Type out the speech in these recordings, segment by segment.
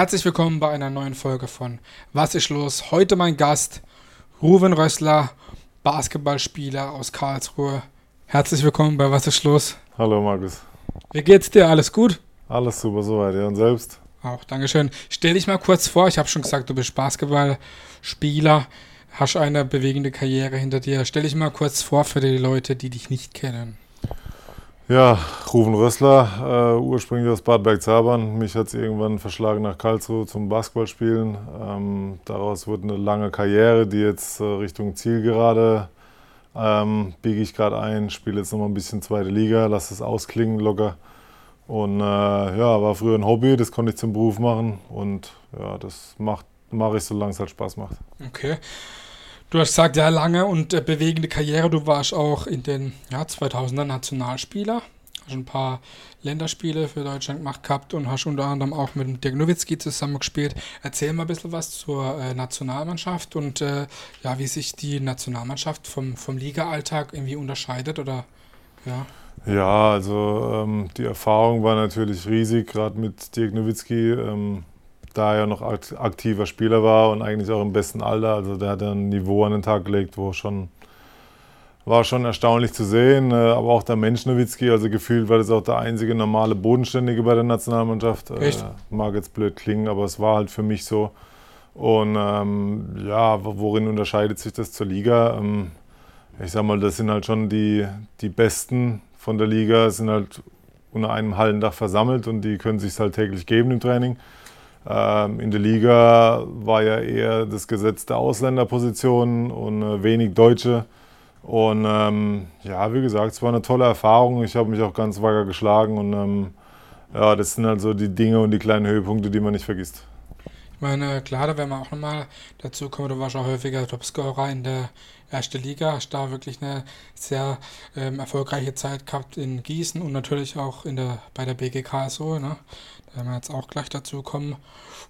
Herzlich willkommen bei einer neuen Folge von Was ist los? Heute mein Gast, Ruven Rössler, Basketballspieler aus Karlsruhe. Herzlich willkommen bei Was ist los? Hallo Markus. Wie geht's dir? Alles gut? Alles super soweit, ja. Und selbst? Auch, Dankeschön. Stell dich mal kurz vor, ich habe schon gesagt, du bist Basketballspieler, hast eine bewegende Karriere hinter dir. Stell dich mal kurz vor für die Leute, die dich nicht kennen. Ja, Rufen Rössler, äh, ursprünglich aus Bad Bergzabern. Mich hat es irgendwann verschlagen nach Karlsruhe zum Basketballspielen. Ähm, daraus wurde eine lange Karriere, die jetzt äh, Richtung Zielgerade ähm, biege ich gerade ein, spiele jetzt noch mal ein bisschen zweite Liga, lasse es ausklingen locker. Und äh, ja, war früher ein Hobby, das konnte ich zum Beruf machen und ja, das mache ich, solange es halt Spaß macht. Okay. Du hast gesagt, ja, lange und äh, bewegende Karriere. Du warst auch in den ja, 2000er Nationalspieler. Hast ein paar Länderspiele für Deutschland gemacht gehabt und hast unter anderem auch mit dem Dirk Nowitzki zusammengespielt. Erzähl mal ein bisschen was zur äh, Nationalmannschaft und äh, ja, wie sich die Nationalmannschaft vom, vom Liga-Alltag irgendwie unterscheidet oder ja. Ja, also ähm, die Erfahrung war natürlich riesig, gerade mit Dirk Nowitzki. Ähm, da er noch aktiver Spieler war und eigentlich auch im besten Alter. Also der hat ein Niveau an den Tag gelegt, wo schon war schon erstaunlich zu sehen. Äh, aber auch der Mensch Nowitzki, also gefühlt war das auch der einzige normale Bodenständige bei der Nationalmannschaft. Äh, Echt? Mag jetzt blöd klingen, aber es war halt für mich so. Und ähm, ja, worin unterscheidet sich das zur Liga? Ähm, ich sag mal, das sind halt schon die, die Besten von der Liga, sind halt unter einem Hallendach versammelt und die können sich halt täglich geben im Training. Ähm, in der Liga war ja eher das Gesetz der Ausländerpositionen und äh, wenig Deutsche. Und ähm, ja, wie gesagt, es war eine tolle Erfahrung. Ich habe mich auch ganz wacker geschlagen und ähm, ja, das sind halt so die Dinge und die kleinen Höhepunkte, die man nicht vergisst. Ich meine, klar, da werden wir auch nochmal dazu kommen, du warst auch häufiger Topscorer in der ersten Liga, hast da wirklich eine sehr ähm, erfolgreiche Zeit gehabt in Gießen und natürlich auch in der, bei der BGK so, ne? Da werden wir jetzt auch gleich dazu kommen.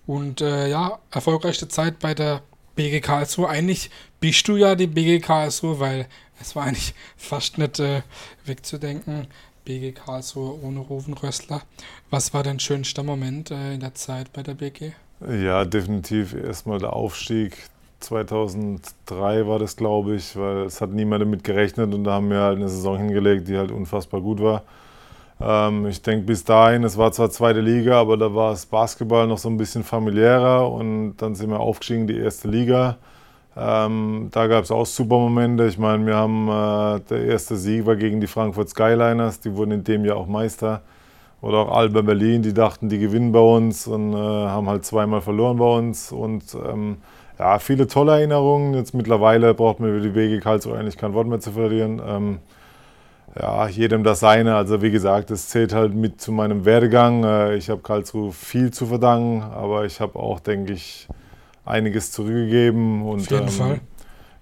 Und äh, ja, erfolgreichste Zeit bei der BG Karlsruhe. Eigentlich bist du ja die BG Karlsruhe, weil es war eigentlich fast nicht äh, wegzudenken. BG Karlsruhe ohne Ruvenrössler. Was war dein schönster Moment äh, in der Zeit bei der BG? Ja, definitiv erstmal der Aufstieg. 2003 war das, glaube ich, weil es hat niemand damit gerechnet und da haben wir halt eine Saison hingelegt, die halt unfassbar gut war. Ähm, ich denke bis dahin, es war zwar zweite Liga, aber da war das Basketball noch so ein bisschen familiärer und dann sind wir aufgestiegen in die erste Liga. Ähm, da gab es auch super Momente. Ich meine, wir haben äh, der erste Sieg war gegen die Frankfurt Skyliners, die wurden in dem Jahr auch Meister. Oder auch Alba Berlin, die dachten, die gewinnen bei uns und äh, haben halt zweimal verloren bei uns. Und ähm, ja, viele tolle Erinnerungen. Jetzt mittlerweile braucht man über die Wege Karlsruhe eigentlich kein Wort mehr zu verlieren. Ähm, ja, jedem das seine. Also wie gesagt, das zählt halt mit zu meinem Werdegang. Äh, ich habe Karlsruhe viel zu verdanken, aber ich habe auch, denke ich, einiges zurückgegeben. Und, Auf jeden ähm, Fall.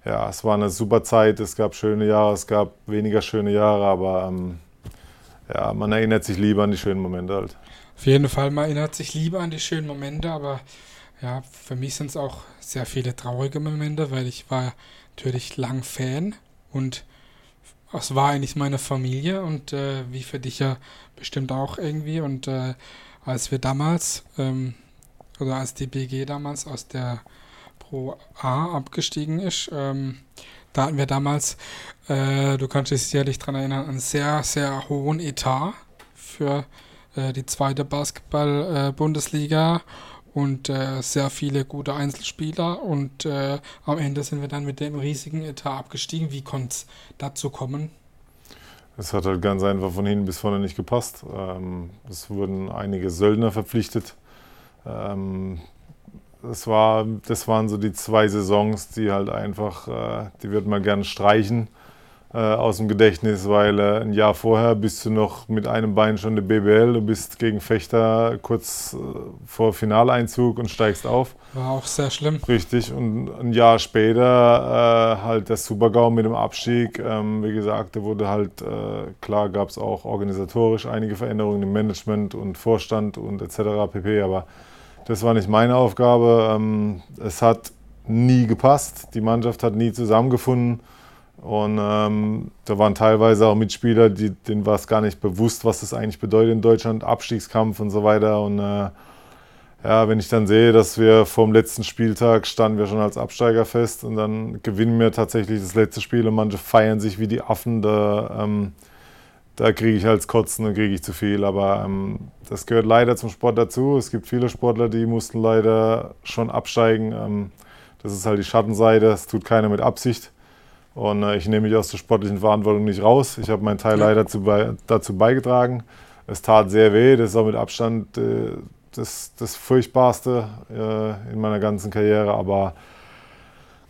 Ja, es war eine super Zeit. Es gab schöne Jahre, es gab weniger schöne Jahre, aber ähm, ja, man erinnert sich lieber an die schönen Momente halt. Auf jeden Fall, man erinnert sich lieber an die schönen Momente, aber ja, für mich sind es auch sehr viele traurige Momente, weil ich war natürlich lang Fan und es war eigentlich meine Familie und äh, wie für dich ja bestimmt auch irgendwie. Und äh, als wir damals, ähm, oder als die BG damals aus der Pro A abgestiegen ist, ähm, da hatten wir damals, äh, du kannst dich sicherlich daran erinnern, einen sehr, sehr hohen Etat für äh, die zweite Basketball-Bundesliga. Und äh, sehr viele gute Einzelspieler und äh, am Ende sind wir dann mit dem riesigen Etat abgestiegen. Wie konnte es dazu kommen? Es hat halt ganz einfach von hinten bis vorne nicht gepasst. Ähm, es wurden einige Söldner verpflichtet. Ähm, das, war, das waren so die zwei Saisons, die halt einfach, äh, die wird man gerne streichen aus dem Gedächtnis, weil äh, ein Jahr vorher bist du noch mit einem Bein schon der BBL, du bist gegen Fechter kurz äh, vor Finaleinzug und steigst auf. War auch sehr schlimm. Richtig, und ein Jahr später äh, halt der Supergau mit dem Abstieg. Ähm, wie gesagt, da wurde halt, äh, klar gab es auch organisatorisch einige Veränderungen im Management und Vorstand und etc. pp. Aber das war nicht meine Aufgabe. Ähm, es hat nie gepasst, die Mannschaft hat nie zusammengefunden. Und ähm, da waren teilweise auch Mitspieler, die, denen war es gar nicht bewusst, was das eigentlich bedeutet in Deutschland, Abstiegskampf und so weiter. Und äh, ja, wenn ich dann sehe, dass wir vom letzten Spieltag standen wir schon als Absteiger fest und dann gewinnen wir tatsächlich das letzte Spiel und manche feiern sich wie die Affen, da, ähm, da kriege ich halt Kotzen und kriege ich zu viel. Aber ähm, das gehört leider zum Sport dazu. Es gibt viele Sportler, die mussten leider schon absteigen. Ähm, das ist halt die Schattenseite, das tut keiner mit Absicht. Und äh, ich nehme mich aus der sportlichen Verantwortung nicht raus. Ich habe meinen Teil leider dazu, bei, dazu beigetragen. Es tat sehr weh, das ist auch mit Abstand äh, das, das Furchtbarste äh, in meiner ganzen Karriere, aber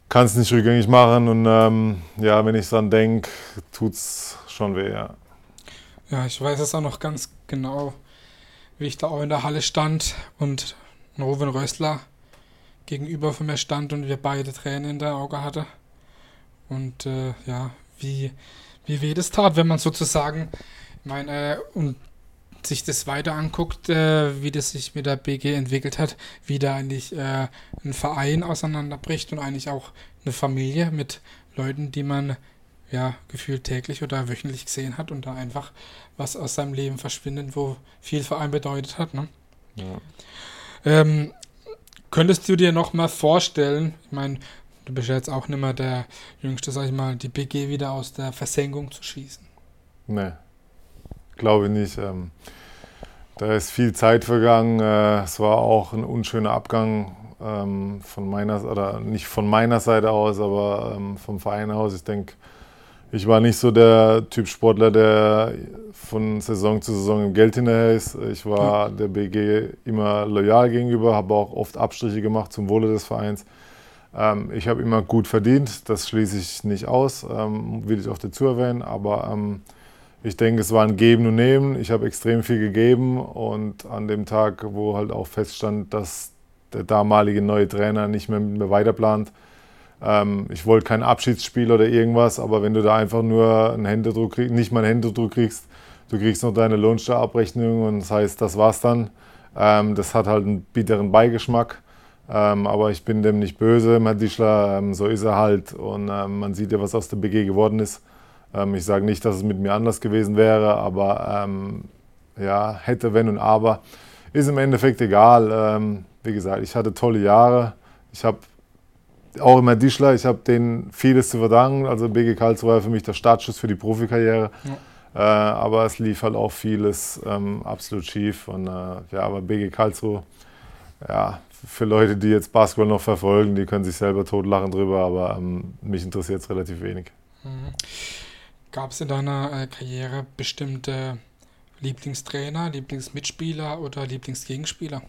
kann es nicht rückgängig machen. Und ähm, ja, wenn ich dran denke, tut es schon weh, ja. Ja, ich weiß es auch noch ganz genau, wie ich da auch in der Halle stand und Ruven Rössler gegenüber von mir stand und wir beide Tränen in der Auge hatten. Und äh, ja, wie, wie weh das tat, wenn man sozusagen, ich meine, äh, und sich das weiter anguckt, äh, wie das sich mit der BG entwickelt hat, wie da eigentlich äh, ein Verein auseinanderbricht und eigentlich auch eine Familie mit Leuten, die man ja gefühlt täglich oder wöchentlich gesehen hat und da einfach was aus seinem Leben verschwindet, wo viel Verein bedeutet hat. Ne? Ja. Ähm, könntest du dir noch mal vorstellen, ich meine, du bist ja jetzt auch nicht mehr der Jüngste, sag ich mal, die BG wieder aus der Versenkung zu schießen? Nee glaube ich nicht. Ähm, da ist viel Zeit vergangen. Äh, es war auch ein unschöner Abgang ähm, von meiner, oder nicht von meiner Seite aus, aber ähm, vom Verein aus. Ich denke, ich war nicht so der Typ Sportler, der von Saison zu Saison im Geld hinterher ist. Ich war der BG immer loyal gegenüber, habe auch oft Abstriche gemacht zum Wohle des Vereins. Ähm, ich habe immer gut verdient, das schließe ich nicht aus, ähm, will ich auch dazu erwähnen, aber ähm, ich denke, es war ein Geben und Nehmen. Ich habe extrem viel gegeben und an dem Tag, wo halt auch feststand, dass der damalige neue Trainer nicht mehr mit mir weiterplant, ähm, ich wollte kein Abschiedsspiel oder irgendwas, aber wenn du da einfach nur einen Händedruck kriegst, nicht mal einen Händedruck kriegst, du kriegst noch deine Lohnsteuerabrechnung und das heißt, das war's dann. Ähm, das hat halt einen bitteren Beigeschmack. Ähm, aber ich bin dem nicht böse, Herr Dischler, ähm, so ist er halt. Und ähm, man sieht ja, was aus der BG geworden ist. Ähm, ich sage nicht, dass es mit mir anders gewesen wäre, aber ähm, ja, hätte, wenn und aber, ist im Endeffekt egal. Ähm, wie gesagt, ich hatte tolle Jahre. Ich habe auch immer Dischler, ich habe denen vieles zu verdanken. Also BG Karlsruhe war für mich der Startschuss für die Profikarriere. Ja. Äh, aber es lief halt auch vieles absolut schief. Und äh, ja, aber BG Karlsruhe, ja, für Leute, die jetzt Basketball noch verfolgen, die können sich selber totlachen drüber, aber ähm, mich interessiert es relativ wenig. Mhm. Gab es in deiner äh, Karriere bestimmte Lieblingstrainer, Lieblingsmitspieler oder Lieblingsgegenspieler?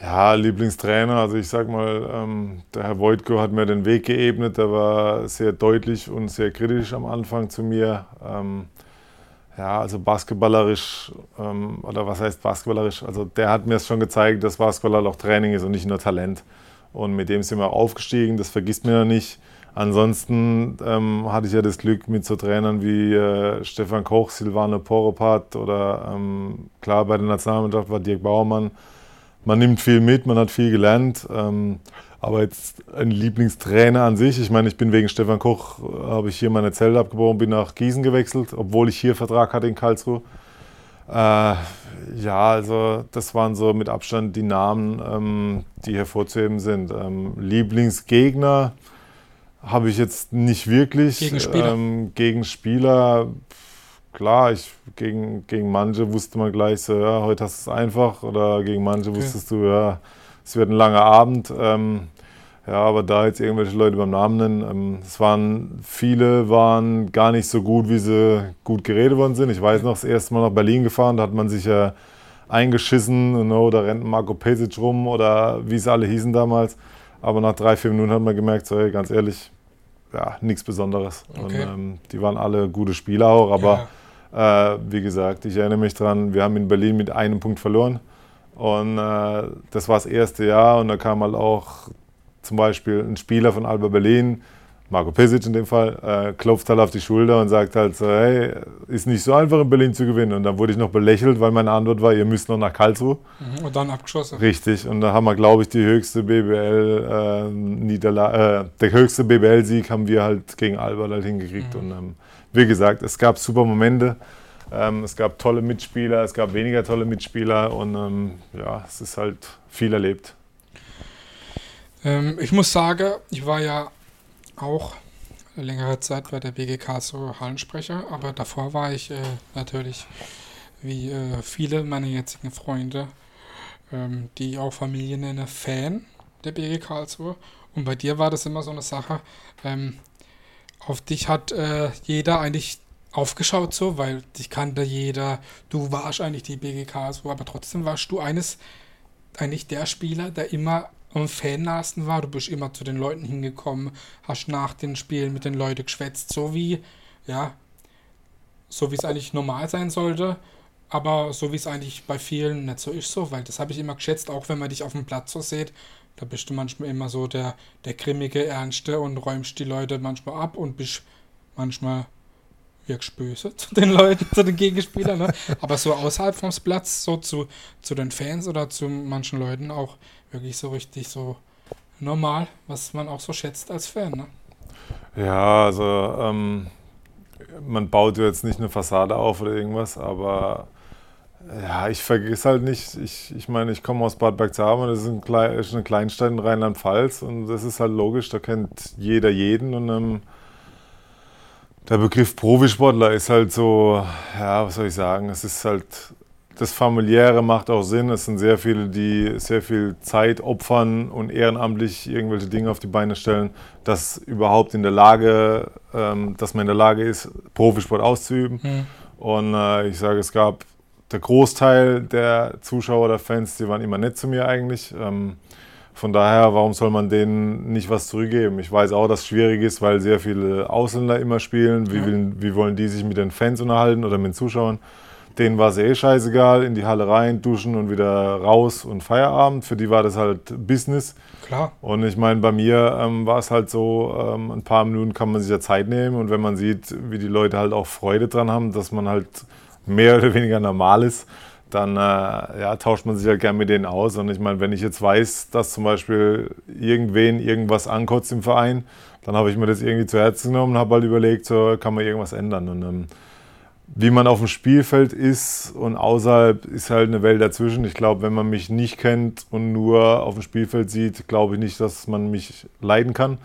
Ja, Lieblingstrainer, also ich sag mal, ähm, der Herr Wojtko hat mir den Weg geebnet, der war sehr deutlich und sehr kritisch am Anfang zu mir. Ähm, ja, also basketballerisch, ähm, oder was heißt basketballerisch? Also der hat mir es schon gezeigt, dass Basketball halt auch Training ist und nicht nur Talent. Und mit dem sind wir aufgestiegen, das vergisst man ja nicht. Ansonsten ähm, hatte ich ja das Glück mit so Trainern wie äh, Stefan Koch, Silvano Poropat oder ähm, klar bei der Nationalmannschaft war Dirk Bauermann. Man nimmt viel mit, man hat viel gelernt. Aber jetzt ein Lieblingstrainer an sich, ich meine, ich bin wegen Stefan Koch, habe ich hier meine Zelte abgebrochen, bin nach Gießen gewechselt, obwohl ich hier Vertrag hatte in Karlsruhe. Äh, ja, also das waren so mit Abstand die Namen, ähm, die hervorzuheben sind. Ähm, Lieblingsgegner, habe ich jetzt nicht wirklich. Gegen Spieler? Ähm, gegen Spieler, klar, ich, gegen, gegen manche wusste man gleich so, ja, heute hast du es einfach. Oder gegen manche okay. wusstest du, ja, es wird ein langer Abend. Ähm, ja, aber da jetzt irgendwelche Leute beim Namen nennen, ähm, es waren, viele waren gar nicht so gut, wie sie gut geredet worden sind. Ich weiß noch, das erste Mal nach Berlin gefahren, da hat man sich ja eingeschissen, you know, da rennt Marco Pesic rum oder wie sie alle hießen damals. Aber nach drei, vier Minuten hat man gemerkt, so, hey, ganz ehrlich, ja, nichts Besonderes. Okay. Und ähm, die waren alle gute Spieler auch, aber ja. äh, wie gesagt, ich erinnere mich dran, wir haben in Berlin mit einem Punkt verloren. Und äh, das war das erste Jahr und da kam halt auch zum Beispiel ein Spieler von Alba Berlin, Marco Pesic in dem Fall, äh, klopft halt auf die Schulter und sagt halt so, hey, ist nicht so einfach in Berlin zu gewinnen. Und dann wurde ich noch belächelt, weil meine Antwort war, ihr müsst noch nach Karlsruhe. Mhm, und dann abgeschossen. Richtig. Und da haben wir, glaube ich, die höchste BBL äh, Niederla äh, der höchste BBL-Sieg haben wir halt gegen Alba halt hingekriegt. Mhm. Und ähm, wie gesagt, es gab super Momente, Ähm, es gab tolle Mitspieler, es gab weniger tolle Mitspieler und ähm, ja, es ist halt viel erlebt. Ähm, ich muss sagen, ich war ja auch längere Zeit bei der BGK so Hallensprecher, aber davor war ich äh, natürlich wie äh, viele meiner jetzigen Freunde, ähm, die auch Familie nenne, Fan der BG Karlsruhe. Und bei dir war das immer so eine Sache, ähm, auf dich hat äh, jeder eigentlich aufgeschaut so, weil dich kannte jeder, du warst eigentlich die BG Karlsruhe, aber trotzdem warst du eines, eigentlich der Spieler, der immer am Fannasen war. Du bist immer zu den Leuten hingekommen, hast nach den Spielen mit den Leuten geschwätzt, so wie, ja, so wie es eigentlich normal sein sollte. Aber so wie es eigentlich bei vielen nicht so ist, so, weil das habe ich immer geschätzt, auch wenn man dich auf dem Platz so sieht, da bist du manchmal immer so der, der grimmige Ernste und räumst die Leute manchmal ab und bist manchmal böse zu den Leuten, zu den Gegenspielern. Ne? Aber so außerhalb vom Platz, so zu, zu den Fans oder zu manchen Leuten auch wirklich so richtig so normal, was man auch so schätzt als Fan. Ne? Ja, also ähm, man baut jetzt nicht eine Fassade auf oder irgendwas, aber ja, ich vergesse halt nicht, ich, ich meine, ich komme aus Bad Bergzabern, das ist, ein Klein, ist eine Kleinstadt in Rheinland-Pfalz und das ist halt logisch, da kennt jeder jeden und ähm, der Begriff Profisportler ist halt so, ja, was soll ich sagen, es ist halt, das Familiäre macht auch Sinn, es sind sehr viele, die sehr viel Zeit opfern und ehrenamtlich irgendwelche Dinge auf die Beine stellen, dass überhaupt in der Lage, ähm, dass man in der Lage ist, Profisport auszuüben. Mhm. Und äh, ich sage, es gab der Großteil der Zuschauer oder Fans, die waren immer nett zu mir eigentlich. Ähm, von daher, warum soll man denen nicht was zurückgeben? Ich weiß auch, dass es schwierig ist, weil sehr viele Ausländer immer spielen. Wie, will, wie wollen die sich mit den Fans unterhalten oder mit den Zuschauern? Denen war es eh scheißegal, in die Halle rein, duschen und wieder raus und Feierabend. Für die war das halt Business. Klar. Und ich meine, bei mir ähm, war es halt so, ähm, ein paar Minuten kann man sich ja Zeit nehmen. Und wenn man sieht, wie die Leute halt auch Freude dran haben, dass man halt mehr oder weniger normal ist, dann äh, ja, tauscht man sich halt gern mit denen aus. Und ich meine, wenn ich jetzt weiß, dass zum Beispiel irgendwen irgendwas ankotzt im Verein, dann habe ich mir das irgendwie zu Herzen genommen und habe halt überlegt, so kann man irgendwas ändern. Und ähm, wie man auf dem Spielfeld ist und außerhalb ist halt eine Welt dazwischen. Ich glaube, wenn man mich nicht kennt und nur auf dem Spielfeld sieht, glaube ich nicht, dass man mich leiden kann.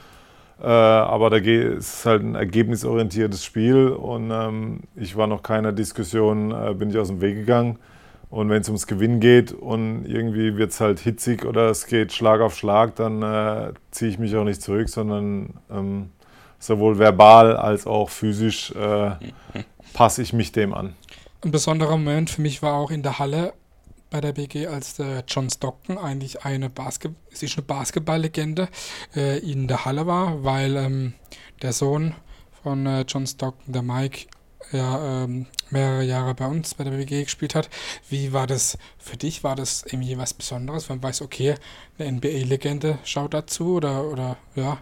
Äh, aber da ist halt ein ergebnisorientiertes Spiel und ähm, ich war noch keiner Diskussion, äh, bin ich aus dem Weg gegangen. Und wenn es ums Gewinnen geht und irgendwie wird es halt hitzig oder es geht Schlag auf Schlag, dann äh, ziehe ich mich auch nicht zurück, sondern ähm, sowohl verbal als auch physisch äh, passe ich mich dem an. Ein besonderer Moment für mich war auch in der Halle, bei der BG, als der John Stockton eigentlich eine, Basket ist eine Basketballlegende äh, in der Halle war, weil ähm, der Sohn von äh, John Stockton, der Mike, ja ähm, mehrere Jahre bei uns bei der BG gespielt hat. Wie war das für dich? War das irgendwie was Besonderes, wenn man weiß, okay, eine NBA-Legende schaut dazu oder, oder ja,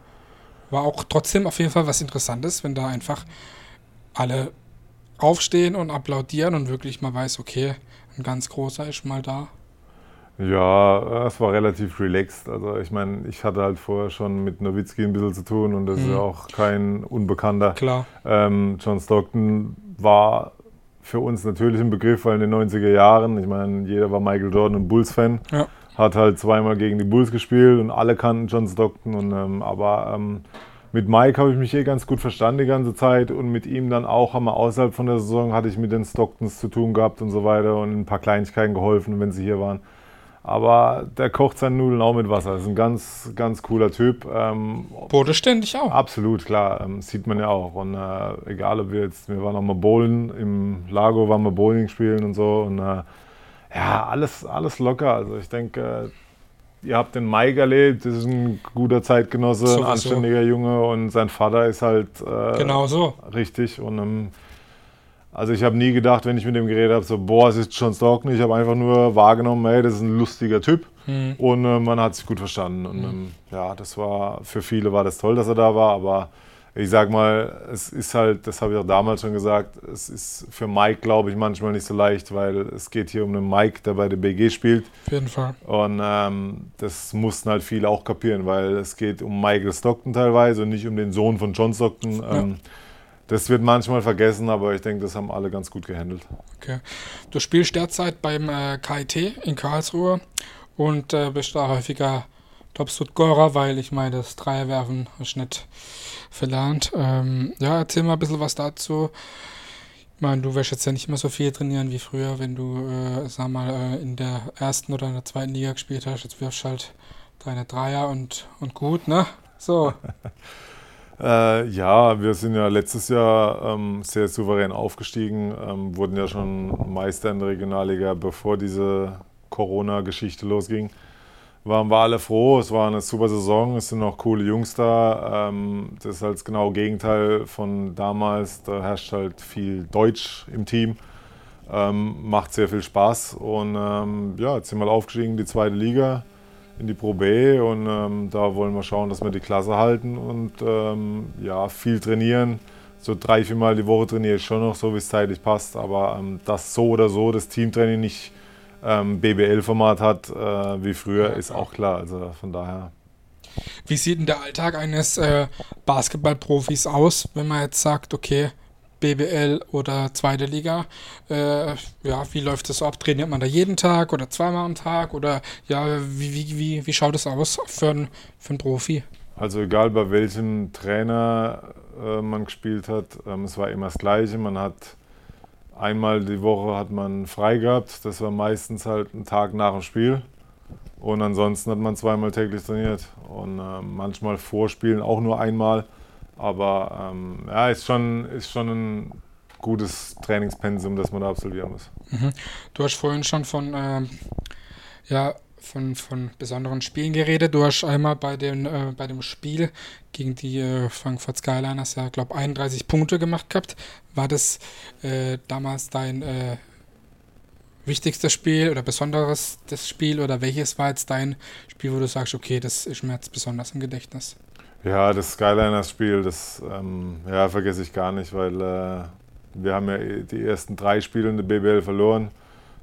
war auch trotzdem auf jeden Fall was Interessantes, wenn da einfach alle aufstehen und applaudieren und wirklich mal weiß, okay, ein ganz großer ist mal da. Ja, es war relativ relaxed. Also ich meine, ich hatte halt vorher schon mit Nowitzki ein bisschen zu tun und das mhm. ist ja auch kein Unbekannter. Klar. Ähm, John Stockton war für uns natürlich ein Begriff, weil in den 90er Jahren, ich meine, jeder war Michael Jordan und Bulls-Fan. Ja. Hat halt zweimal gegen die Bulls gespielt und alle kannten John Stockton. Und, ähm, aber ähm, mit Mike habe ich mich hier ganz gut verstanden die ganze Zeit und mit ihm dann auch haben wir außerhalb von der Saison hatte ich mit den Stocktons zu tun gehabt und so weiter und ein paar Kleinigkeiten geholfen, wenn sie hier waren. Aber der kocht seine Nudeln auch mit Wasser. Das ist ein ganz, ganz cooler Typ. Ähm, Bodenständig auch. Absolut, klar. Ähm, sieht man ja auch. Und äh, egal, ob wir jetzt, wir waren auch mal bowlen, im Lago waren wir Bowling spielen und so. Und äh, ja, alles, alles locker. Also ich denke, ihr habt den Mike erlebt, das ist ein guter Zeitgenosse, so, ein anständiger so. Junge und sein Vater ist halt äh, genau so. richtig. Und ähm, also ich habe nie gedacht, wenn ich mit dem geredet habe, so boah, es ist John Stockton. Ich habe einfach nur wahrgenommen, hey, das ist ein lustiger Typ mhm. und äh, man hat sich gut verstanden. Und mhm. ähm, ja, das war für viele war das toll, dass er da war, aber ich sag mal, es ist halt, das habe ich auch damals schon gesagt, es ist für Mike, glaube ich, manchmal nicht so leicht, weil es geht hier um einen Mike, der bei der BG spielt. Auf jeden Fall. Und ähm, das mussten halt viele auch kapieren, weil es geht um Michael Stockton teilweise und nicht um den Sohn von John Stockton. Ja. Das wird manchmal vergessen, aber ich denke, das haben alle ganz gut gehandelt. Okay. Du spielst derzeit beim äh, KIT in Karlsruhe und äh, bist da häufiger Top-Scorer, weil ich meine, das Dreierwerfen hast nicht verlernt. Ähm, ja, erzähl mal ein bisschen was dazu. Ich meine, du wirst jetzt ja nicht mehr so viel trainieren wie früher, wenn du, äh, sag mal, äh, in der ersten oder in der zweiten Liga gespielt hast. Jetzt wirfst du halt deine Dreier und, und gut, ne? So. Äh, ja, wir sind ja letztes Jahr ähm, sehr souverän aufgestiegen, ähm, wurden ja schon Meister in der Regionalliga, bevor diese Corona-Geschichte losging. Waren wir alle froh, es war eine super Saison, es sind noch coole Jungs da. Ähm, das ist halt das genaue Gegenteil von damals, da herrscht halt viel Deutsch im Team. Ähm, macht sehr viel Spaß und ähm, ja, jetzt sind wir aufgestiegen in die zweite Liga in die Pro B und ähm, da wollen wir schauen, dass wir die Klasse halten und ähm, ja, viel trainieren. So drei, vier Mal die Woche trainiere ich schon noch, so wie es zeitlich passt, aber ähm, dass so oder so das Teamtraining nicht ähm, BBL-Format hat äh, wie früher, ist auch klar. Also von daher. Wie sieht denn der Alltag eines äh, Basketballprofis aus, wenn man jetzt sagt, okay, BBL oder zweite Liga. Äh, ja, wie läuft das ab? Trainiert man da jeden Tag oder zweimal am Tag? Oder ja, wie, wie, wie, wie schaut es aus für, ein, für einen Profi? Also egal bei welchem Trainer äh, man gespielt hat, ähm, es war immer das Gleiche. Man hat einmal die Woche hat man frei gehabt. Das war meistens halt ein Tag nach dem Spiel. Und ansonsten hat man zweimal täglich trainiert. Und äh, manchmal Vorspielen auch nur einmal. Aber ähm, ja, ist schon, ist schon ein gutes Trainingspensum, das man da absolvieren muss. Mhm. Du hast vorhin schon von, äh, ja, von, von besonderen Spielen geredet. Du hast einmal bei, den, äh, bei dem Spiel gegen die äh, Frankfurt Skyliners ja, glaube 31 Punkte gemacht gehabt. War das äh, damals dein äh, wichtigstes Spiel oder besonderes das Spiel oder welches war jetzt dein Spiel, wo du sagst, okay, das ist mir jetzt besonders im Gedächtnis? Ja, das Skyliners-Spiel, das ähm, ja, vergesse ich gar nicht, weil äh, wir haben ja die ersten drei Spiele in der BBL verloren.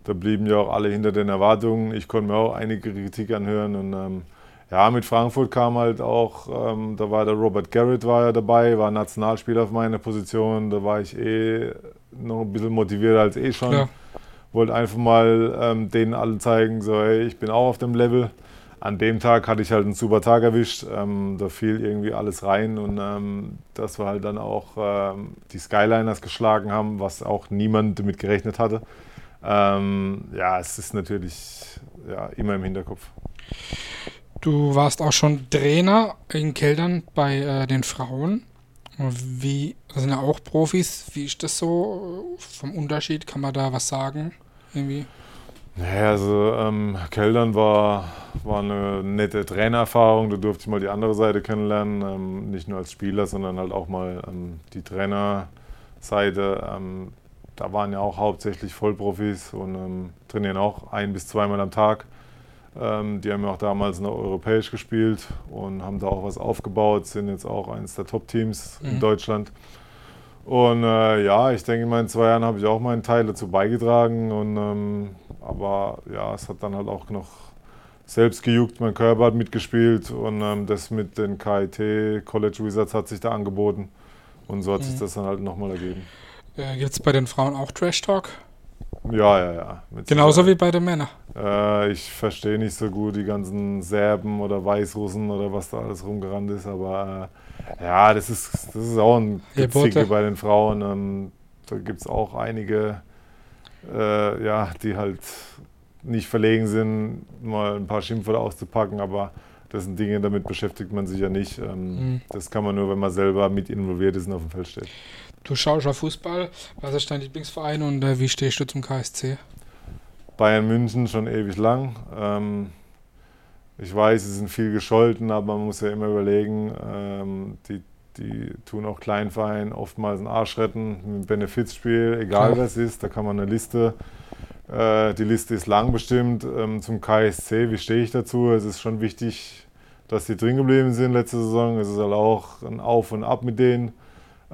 Da blieben ja auch alle hinter den Erwartungen. Ich konnte mir auch einige Kritik anhören. Und ähm, ja, mit Frankfurt kam halt auch, ähm, da war der Robert Garrett war ja dabei, war Nationalspieler auf meiner Position. Da war ich eh noch ein bisschen motivierter als eh schon. Ja. Wollte einfach mal ähm, denen allen zeigen, so hey, ich bin auch auf dem Level an dem Tag hatte ich halt einen super Tag erwischt. Ähm, da fiel irgendwie alles rein und ähm, dass wir halt dann auch ähm, die Skyliners geschlagen haben, was auch niemand damit gerechnet hatte. Ähm, ja, es ist natürlich ja, immer im Hinterkopf. Du warst auch schon Trainer in Keldern bei äh, den Frauen. Wie, das sind ja auch Profis. Wie ist das so vom Unterschied? Kann man da was sagen? Irgendwie? Naja, also ähm, Keldern war, war eine nette Trainererfahrung. Da durfte ich mal die andere Seite kennenlernen. Ähm, nicht nur als Spieler, sondern halt auch mal ähm, die Trainerseite. Ähm, da waren ja auch hauptsächlich Vollprofis und ähm, trainieren auch ein bis zweimal am Tag. Ähm, die haben ja auch damals noch europäisch gespielt und haben da auch was aufgebaut, sind jetzt auch eines der Top-Teams mhm. in Deutschland. Und äh, ja, ich denke, in meinen zwei Jahren habe ich auch meinen Teil dazu beigetragen. Und, ähm, aber ja, es hat dann halt auch noch selbst gejuckt. Mein Körper hat mitgespielt und ähm, das mit den KIT College Wizards hat sich da angeboten. Und so hat mhm. sich das dann halt nochmal ergeben. Äh, Gibt es bei den Frauen auch Trash Talk? Ja, ja, ja. Genauso wie bei den Männern. Äh, ich verstehe nicht so gut die ganzen Serben oder Weißrussen oder was da alles rumgerannt ist, aber äh, ja, das ist, das ist auch ein Gezicke bei den Frauen. Ähm, da gibt es auch einige, äh, ja, die halt nicht verlegen sind, mal ein paar Schimpfwörter auszupacken, aber das sind Dinge, damit beschäftigt man sich ja nicht. Ähm, mhm. Das kann man nur, wenn man selber mit involviert ist und auf dem Feld steht. Du schaust auf Fußball. Was ist dein Lieblingsverein und äh, wie stehst du zum KSC? Bayern München schon ewig lang. Ähm, ich weiß, sie sind viel gescholten, aber man muss ja immer überlegen, ähm, die, die tun auch Kleinvereinen oftmals einen Arsch retten mit einem Benefizspiel, egal Klar. was ist, da kann man eine Liste, äh, die Liste ist lang bestimmt. Ähm, zum KSC, wie stehe ich dazu? Es ist schon wichtig, dass sie drin geblieben sind letzte Saison. Es ist halt auch ein Auf und Ab mit denen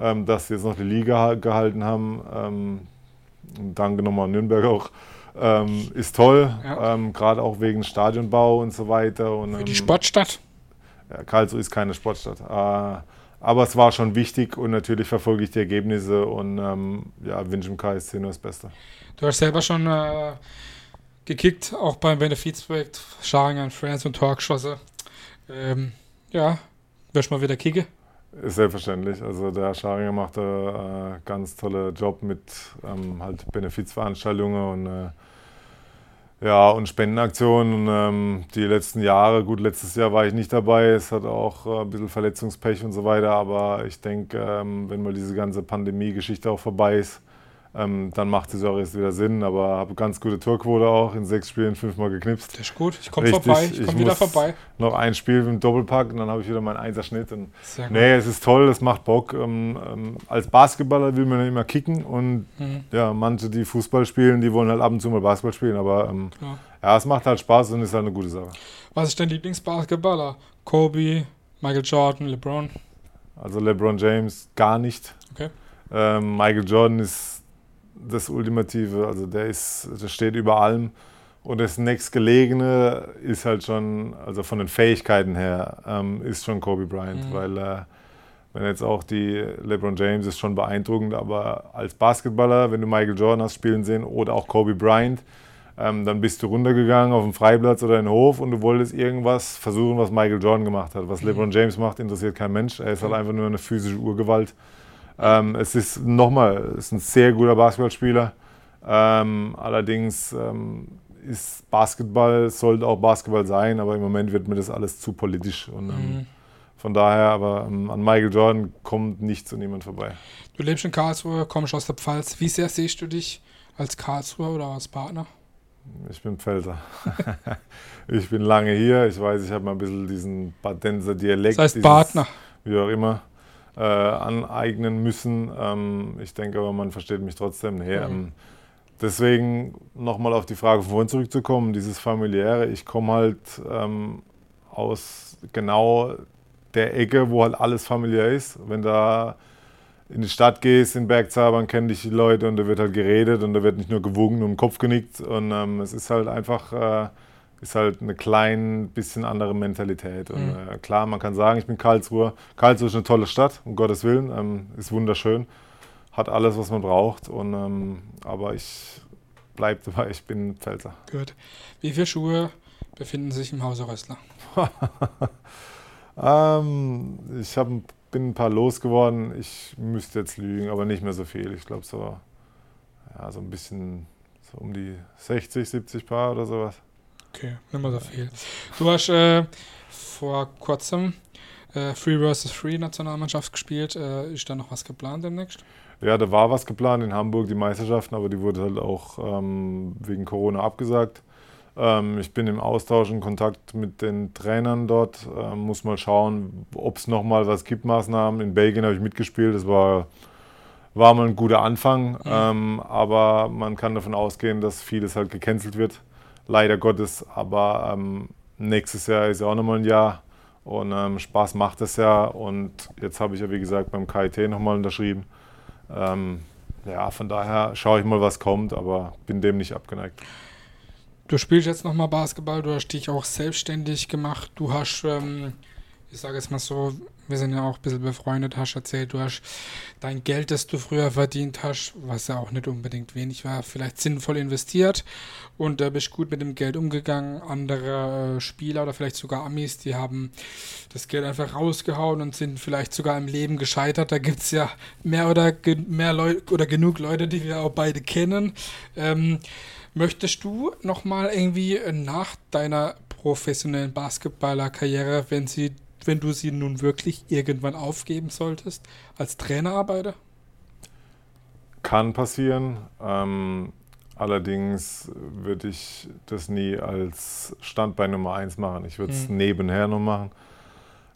ähm, dass sie jetzt noch die Liga gehalten haben. Ähm, danke nochmal an Nürnberg auch. Ähm, ist toll, ja. ähm, gerade auch wegen Stadionbau und so weiter. Und, Für die ähm, Sportstadt? Ja, Karlsruhe ist keine Sportstadt. Äh, aber es war schon wichtig und natürlich verfolge ich die Ergebnisse und ähm, ja, wünsche dem KSC nur das Beste. Du hast selber schon äh, gekickt, auch beim Benefizprojekt Scharingen Friends und Tor geschossen. Ähm, ja, wirst mal wieder kicken? Ist selbstverständlich. Also der Scharinger macht einen äh, ganz tollen Job mit ähm, halt Benefizveranstaltungen und äh, ja, und Spendenaktionen. Und, ähm, die letzten Jahre, gut, letztes Jahr war ich nicht dabei, es hat auch äh, ein bisschen Verletzungspech und so weiter, aber ich denke, ähm, wenn mal diese ganze Pandemie-Geschichte auch vorbei ist, ähm, dann macht es auch erst wieder Sinn. Aber habe ganz gute Torquote auch, in sechs Spielen fünfmal geknipst. Das ist gut, ich komme vorbei, ich komme wieder vorbei. Noch ein Spiel mit dem Doppelpack und dann habe ich wieder meinen Einserschnitt. Und nee, es ist toll, es macht Bock. Ähm, ähm, als Basketballer will man ja immer kicken und mhm. ja, manche, die Fußball spielen, die wollen halt ab und zu mal Basketball spielen, aber ähm, ja, es macht halt Spaß und ist halt eine gute Sache. Was ist dein Lieblingsbasketballer? Kobe, Michael Jordan, LeBron? Also LeBron James gar nicht. Okay. Ähm, Michael Jordan ist das Ultimative. Also der ist, der steht über allem. Und das nächstgelegene ist halt schon, also von den Fähigkeiten her, ähm, ist schon Kobe Bryant. Mhm. Weil, äh, wenn jetzt auch die LeBron James ist schon beeindruckend, aber als Basketballer, wenn du Michael Jordan hast spielen sehen oder auch Kobe Bryant, ähm, dann bist du runtergegangen auf den Freiplatz oder in den Hof und du wolltest irgendwas versuchen, was Michael Jordan gemacht hat. Was mhm. LeBron James macht, interessiert kein Mensch. Er ist halt einfach nur eine physische Urgewalt. Ähm, es ist nochmal, es ist ein sehr guter Basketballspieler. Ähm, allerdings ähm, ist Basketball, sollte auch Basketball sein, aber im Moment wird mir das alles zu politisch. Und ähm, mhm. von daher, aber ähm, an Michael Jordan kommt nichts und niemand vorbei. Du lebst in Karlsruhe, kommst aus der Pfalz. Wie sehr siehst du dich als Karlsruher oder als Partner? Ich bin Pfälzer. ich bin lange hier. Ich weiß, ich habe mal ein bisschen diesen Badenser Dialekt. Das heißt Partner. Wie auch immer äh, aneignen müssen. Ähm, ich denke aber, man versteht mich trotzdem. Nee, ähm, deswegen nochmal auf die Frage von vorhin zurückzukommen, dieses familiäre. Ich komme halt ähm, aus genau der Ecke, wo halt alles familiär ist. Wenn da in die Stadt gehst, in Bergzabern, kennen dich die Leute und da wird halt geredet und da wird nicht nur gewungen und im Kopf genickt. Und ähm, es ist halt einfach... Äh, ist halt eine klein bisschen andere Mentalität. Und mhm. äh, klar, man kann sagen, ich bin Karlsruhe. Karlsruhe ist eine tolle Stadt, um Gottes Willen, ähm, ist wunderschön, hat alles, was man braucht. Und, ähm, aber ich bleibe dabei, ich bin Pfälzer. Gut. Wie viele Schuhe befinden sich im Hause Rössler? ähm, ich hab, bin ein paar losgeworden. Ich müsste jetzt lügen, aber nicht mehr so viel. Ich glaube so, ja, so ein bisschen so um die 60, 70 Paar oder sowas. Okay, nicht mehr so viel. Du hast äh, vor kurzem äh, Free vs. Free Nationalmannschaft gespielt. Äh, ist da noch was geplant demnächst? Ja, da war was geplant in Hamburg, die Meisterschaften, aber die wurde halt auch ähm, wegen Corona abgesagt. Ähm, ich bin im Austausch in Kontakt mit den Trainern dort. Ähm, muss mal schauen, ob es nochmal was gibt, Maßnahmen. In Belgien habe ich mitgespielt. Das war, war mal ein guter Anfang. Mhm. Ähm, aber man kann davon ausgehen, dass vieles halt gecancelt wird leider Gottes. Aber ähm, nächstes Jahr ist ja auch nochmal ein Jahr und ähm, Spaß macht es ja. Und jetzt habe ich ja, wie gesagt, beim KIT nochmal unterschrieben. Ähm, ja, von daher schaue ich mal, was kommt, aber bin dem nicht abgeneigt. Du spielst jetzt nochmal Basketball, du hast dich auch selbstständig gemacht, du hast, ähm, ich sage jetzt mal so, wir sind ja auch ein bisschen befreundet, hast erzählt, du hast dein Geld, das du früher verdient hast, was ja auch nicht unbedingt wenig war, vielleicht sinnvoll investiert und äh, bist gut mit dem Geld umgegangen. Andere äh, Spieler oder vielleicht sogar Amis, die haben das Geld einfach rausgehauen und sind vielleicht sogar im Leben gescheitert. Da gibt es ja mehr oder mehr Leute oder genug Leute, die wir auch beide kennen. Ähm, möchtest du nochmal irgendwie nach deiner professionellen Basketballerkarriere, wenn sie wenn du sie nun wirklich irgendwann aufgeben solltest, als Trainerarbeiter? Kann passieren. Ähm, allerdings würde ich das nie als Standbein Nummer eins machen. Ich würde es mhm. nebenher noch machen.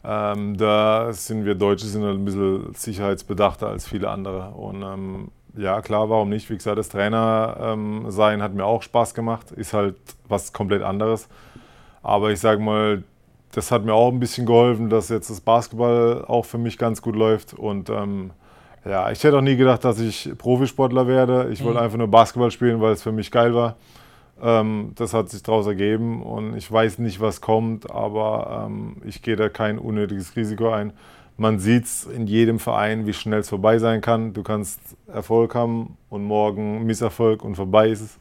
Ähm, da sind wir Deutsche sind halt ein bisschen sicherheitsbedachter als viele andere. Und ähm, ja, klar, warum nicht? Wie gesagt, das Trainer ähm, sein hat mir auch Spaß gemacht. Ist halt was komplett anderes. Aber ich sage mal, das hat mir auch ein bisschen geholfen, dass jetzt das Basketball auch für mich ganz gut läuft. Und ähm, ja, ich hätte auch nie gedacht, dass ich Profisportler werde. Ich mhm. wollte einfach nur Basketball spielen, weil es für mich geil war. Ähm, das hat sich daraus ergeben und ich weiß nicht, was kommt, aber ähm, ich gehe da kein unnötiges Risiko ein. man sieht es in jedem Verein, wie schnell es vorbei sein kann. Du kannst Erfolg haben und morgen Misserfolg und vorbei ist es.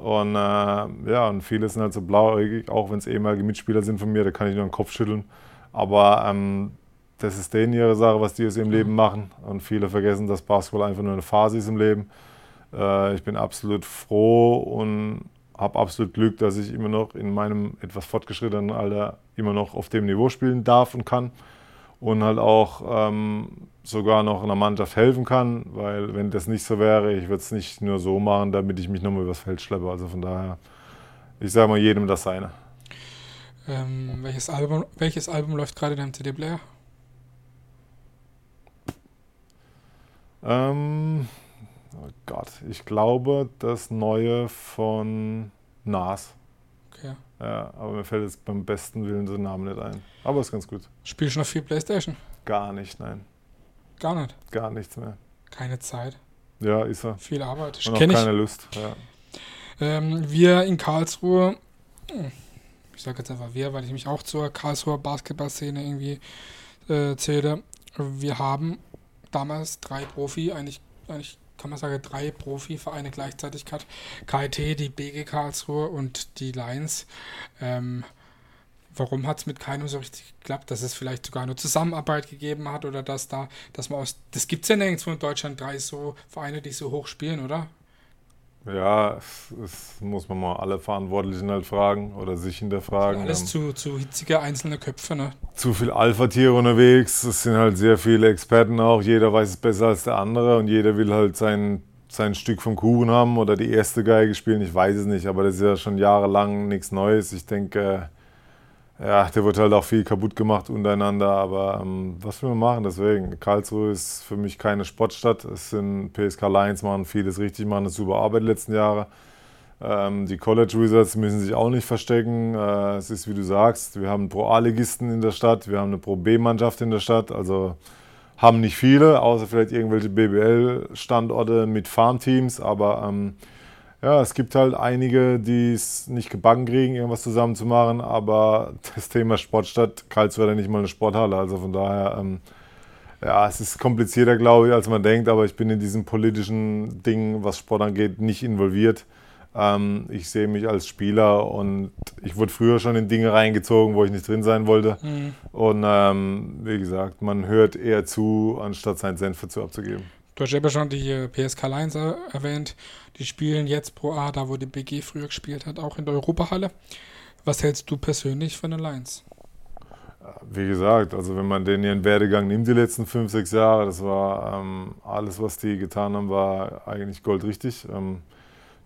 Und äh, ja, und viele sind halt so blauäugig, auch wenn es ehemalige Mitspieler sind von mir, da kann ich nur den Kopf schütteln. Aber ähm, das ist denen ihre Sache, was die aus ihrem Leben machen. Und viele vergessen, dass Basketball einfach nur eine Phase ist im Leben. Äh, ich bin absolut froh und habe absolut Glück, dass ich immer noch in meinem etwas fortgeschrittenen Alter immer noch auf dem Niveau spielen darf und kann und halt auch ähm, sogar noch einer Mannschaft helfen kann, weil wenn das nicht so wäre, ich würde es nicht nur so machen, damit ich mich nochmal übers Feld schleppe. Also von daher, ich sage mal jedem das seine. Ähm, welches, Album, welches Album läuft gerade in deinem CD-Player? Ähm, oh Gott, ich glaube das neue von Nas. Okay. Ja, aber mir fällt jetzt beim besten Willen der Name nicht ein. Aber ist ganz gut. Spielst du noch viel Playstation? Gar nicht, nein. Gar nicht? Gar nichts mehr. Keine Zeit? Ja, ist er. Viel Arbeit. Und auch keine Lust, ja. Ähm, wir in Karlsruhe, ich sage jetzt einfach wir, weil ich mich auch zur Karlsruher Basketballszene irgendwie äh, zähle. Wir haben damals drei Profi, eigentlich, eigentlich kann man sagen, drei Profivereine gleichzeitig gehabt. KIT, die BG Karlsruhe und die Lions. Ähm, warum hat es mit keinem so richtig geklappt? Dass es vielleicht sogar eine Zusammenarbeit gegeben hat oder dass da, dass man aus. Das gibt es ja nirgendwo in Deutschland drei so Vereine, die so hoch spielen, oder? Ja, das muss man mal alle Verantwortlichen halt fragen oder sich hinterfragen. Alles zu, zu hitzige einzelne Köpfe, ne? Zu viel Alpha-Tiere unterwegs. Es sind halt sehr viele Experten auch. Jeder weiß es besser als der andere und jeder will halt sein, sein Stück vom Kuchen haben oder die erste Geige spielen. Ich weiß es nicht, aber das ist ja schon jahrelang nichts Neues. Ich denke, ja, der wird halt auch viel kaputt gemacht untereinander, aber ähm, was will man machen? Deswegen, Karlsruhe ist für mich keine Sportstadt. Es sind PSK Lions, machen vieles richtig, machen eine super Arbeit die letzten Jahre. Ähm, die College Wizards müssen sich auch nicht verstecken. Äh, es ist, wie du sagst, wir haben Pro-A-Ligisten in der Stadt, wir haben eine Pro-B-Mannschaft in der Stadt, also haben nicht viele, außer vielleicht irgendwelche BBL-Standorte mit Farmteams, aber ähm, ja, es gibt halt einige, die es nicht gebacken kriegen, irgendwas zusammen zu machen, aber das Thema Sportstadt, Karlsruhe nicht mal eine Sporthalle, also von daher, ähm, ja, es ist komplizierter, glaube ich, als man denkt, aber ich bin in diesem politischen Ding, was Sport angeht, nicht involviert. Ähm, ich sehe mich als Spieler und ich wurde früher schon in Dinge reingezogen, wo ich nicht drin sein wollte. Mhm. Und ähm, wie gesagt, man hört eher zu, anstatt seinen Senf dazu abzugeben. Du hast eben schon die PSK Lions erwähnt. Die spielen jetzt Pro A, da wo die BG früher gespielt hat, auch in der Europahalle. Was hältst du persönlich von den Lions? Wie gesagt, also wenn man den ihren Werdegang nimmt, die letzten fünf, sechs Jahre, das war ähm, alles, was die getan haben, war eigentlich goldrichtig. Ähm,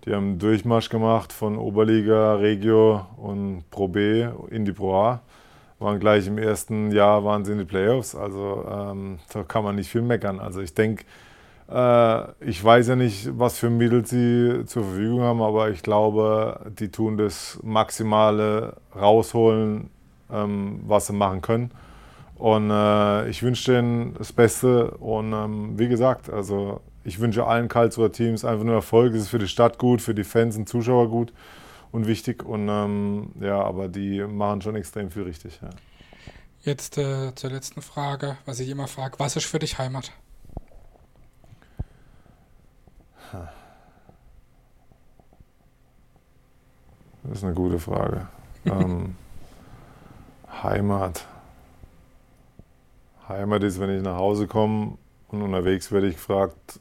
die haben einen Durchmarsch gemacht von Oberliga, Regio und Pro B in die Pro A. Waren gleich im ersten Jahr waren sie in die Playoffs. Also ähm, da kann man nicht viel meckern. Also ich denke, äh, ich weiß ja nicht, was für Mittel sie zur Verfügung haben, aber ich glaube, die tun das Maximale rausholen, ähm, was sie machen können. Und äh, ich wünsche denen das Beste. Und ähm, wie gesagt, also ich wünsche allen Karlsruher Teams einfach nur Erfolg. Es ist für die Stadt gut, für die Fans und Zuschauer gut und wichtig. Und ähm, ja, aber die machen schon extrem viel richtig. Ja. Jetzt äh, zur letzten Frage, was ich immer frage: Was ist für dich Heimat? Das ist eine gute Frage. ähm, Heimat. Heimat ist, wenn ich nach Hause komme und unterwegs werde ich gefragt,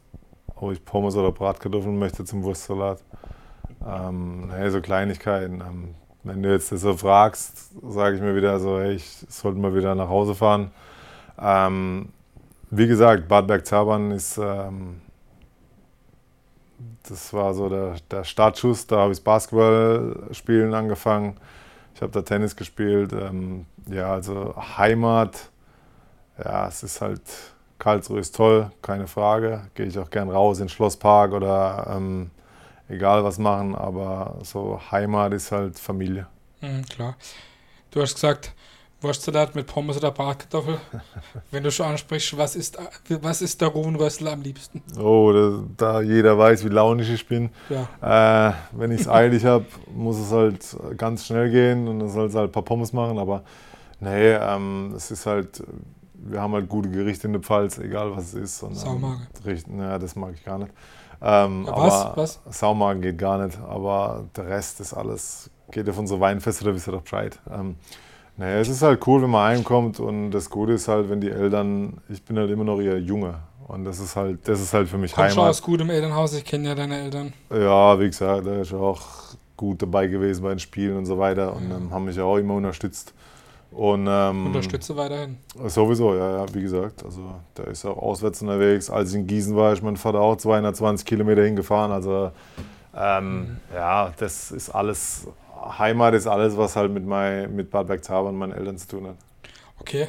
ob ich Pommes oder Bratkartoffeln möchte zum Wurstsalat. Ähm, hey, so Kleinigkeiten. Ähm, wenn du jetzt das so fragst, sage ich mir wieder so, hey, ich sollte mal wieder nach Hause fahren. Ähm, wie gesagt, Bad Bergzabern ist ähm, das war so der, der Startschuss. Da habe ich das Basketballspielen angefangen. Ich habe da Tennis gespielt. Ähm, ja, also Heimat. Ja, es ist halt, Karlsruhe ist toll, keine Frage. Gehe ich auch gern raus in den Schlosspark oder ähm, egal was machen, aber so Heimat ist halt Familie. Mhm, klar. Du hast gesagt, Wurstsalat mit Pommes oder Bratkartoffel. Wenn du schon ansprichst, was ist, was ist der Rohenrössel am liebsten? Oh, da, da, jeder weiß, wie launisch ich bin. Ja. Äh, wenn ich es eilig habe, muss es halt ganz schnell gehen und dann soll es halt ein paar Pommes machen. Aber nee, ähm, es ist halt, wir haben halt gute Gerichte in der Pfalz, egal was es ist. Und, Saumagen. Ähm, ja, das mag ich gar nicht. Ähm, ja, was? aber was? Saumagen geht gar nicht, aber der Rest ist alles, geht auf unsere Weinfeste, da wisst ihr doch Bescheid. Ähm, naja, es ist halt cool, wenn man heimkommt und das Gute ist halt, wenn die Eltern, ich bin halt immer noch ihr Junge und das ist halt, das ist halt für mich Komm Heimat. schon aus gutem Elternhaus, ich kenne ja deine Eltern. Ja, wie gesagt, der ist auch gut dabei gewesen bei den Spielen und so weiter und ähm, haben mich ja auch immer unterstützt. Und, ähm, Unterstütze weiterhin. Sowieso, ja, ja, wie gesagt. Also der ist auch auswärts unterwegs. Als ich in Gießen war, ist mein Vater auch 220 Kilometer hingefahren. Also ähm, mhm. ja, das ist alles, Heimat ist alles, was halt mit, mein, mit Bad Bergzabern und meinen Eltern zu tun hat. Okay,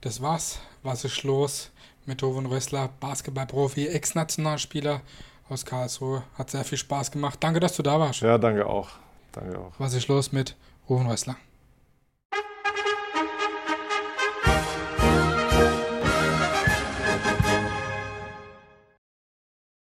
das war's. Was ist los mit Hoven Rössler, Basketballprofi, Ex-Nationalspieler aus Karlsruhe. Hat sehr viel Spaß gemacht. Danke, dass du da warst. Ja, danke auch. Danke auch. Was ist los mit Hoven Rössler?